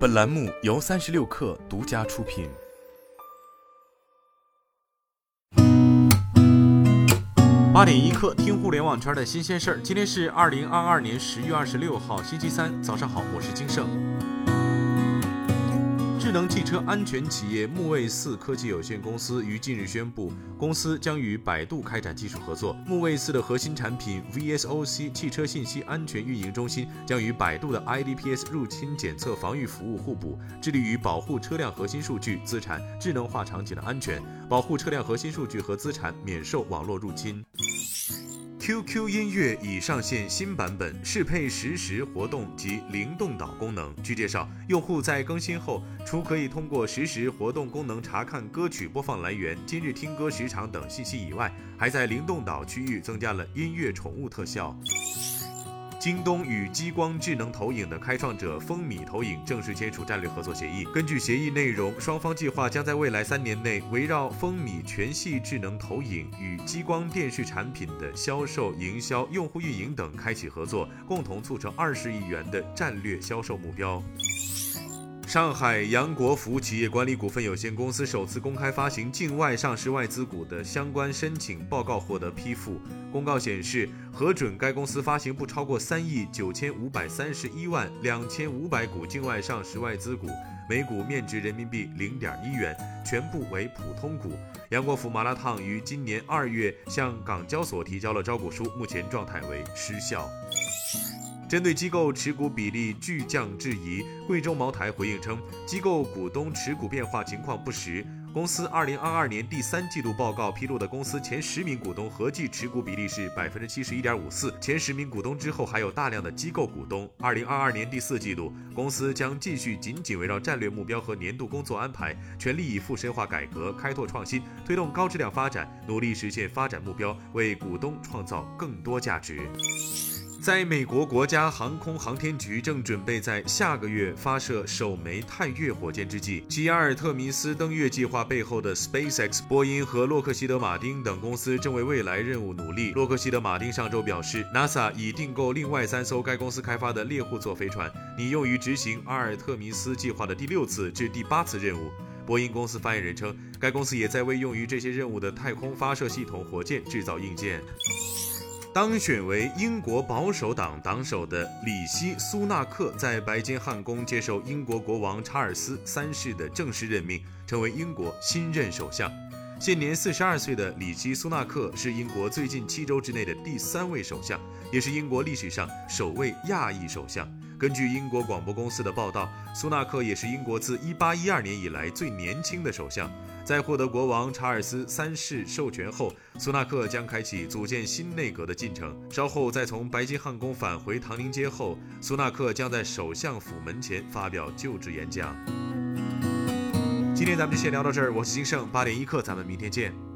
本栏目由三十六氪独家出品。八点一刻，听互联网圈的新鲜事儿。今天是二零二二年十月二十六号，星期三，早上好，我是金盛。智能汽车安全企业木卫四科技有限公司于近日宣布，公司将与百度开展技术合作。木卫四的核心产品 VSOC 汽车信息安全运营中心将与百度的 IDPS 入侵检测防御服务互补，致力于保护车辆核心数据资产智能化场景的安全，保护车辆核心数据和资产免受网络入侵。QQ 音乐已上线新版本，适配实时活动及灵动岛功能。据介绍，用户在更新后，除可以通过实时活动功能查看歌曲播放来源、今日听歌时长等信息以外，还在灵动岛区域增加了音乐宠物特效。京东与激光智能投影的开创者风米投影正式签署战略合作协议。根据协议内容，双方计划将在未来三年内围绕风米全系智能投影与激光电视产品的销售、营销、用户运营等开启合作，共同促成二十亿元的战略销售目标。上海杨国福企业管理股份有限公司首次公开发行境外上市外资股的相关申请报告获得批复。公告显示，核准该公司发行不超过三亿九千五百三十一万两千五百股境外上市外资股，每股面值人民币零点一元，全部为普通股。杨国福麻辣烫于今年二月向港交所提交了招股书，目前状态为失效。针对机构持股比例巨降质疑，贵州茅台回应称，机构股东持股变化情况不实。公司二零二二年第三季度报告披露的公司前十名股东合计持股比例是百分之七十一点五四，前十名股东之后还有大量的机构股东。二零二二年第四季度，公司将继续紧紧围绕战略目标和年度工作安排，全力以赴深化改革、开拓创新，推动高质量发展，努力实现发展目标，为股东创造更多价值。在美国国家航空航天局正准备在下个月发射首枚探月火箭之际，其阿尔特弥斯登月计划背后的 SpaceX、波音和洛克希德马丁等公司正为未来任务努力。洛克希德马丁上周表示，NASA 已订购另外三艘该公司开发的猎户座飞船，拟用于执行阿尔特弥斯计划的第六次至第八次任务。波音公司发言人称，该公司也在为用于这些任务的太空发射系统火箭制造硬件。当选为英国保守党党首的里希·苏纳克在白金汉宫接受英国国王查尔斯三世的正式任命，成为英国新任首相。现年四十二岁的里希·苏纳克是英国最近七周之内的第三位首相，也是英国历史上首位亚裔首相。根据英国广播公司的报道，苏纳克也是英国自一八一二年以来最年轻的首相。在获得国王查尔斯三世授权后，苏纳克将开启组建新内阁的进程。稍后在从白金汉宫返回唐宁街后，苏纳克将在首相府门前发表就职演讲。今天咱们就先聊到这儿，我是金盛八点一刻，咱们明天见。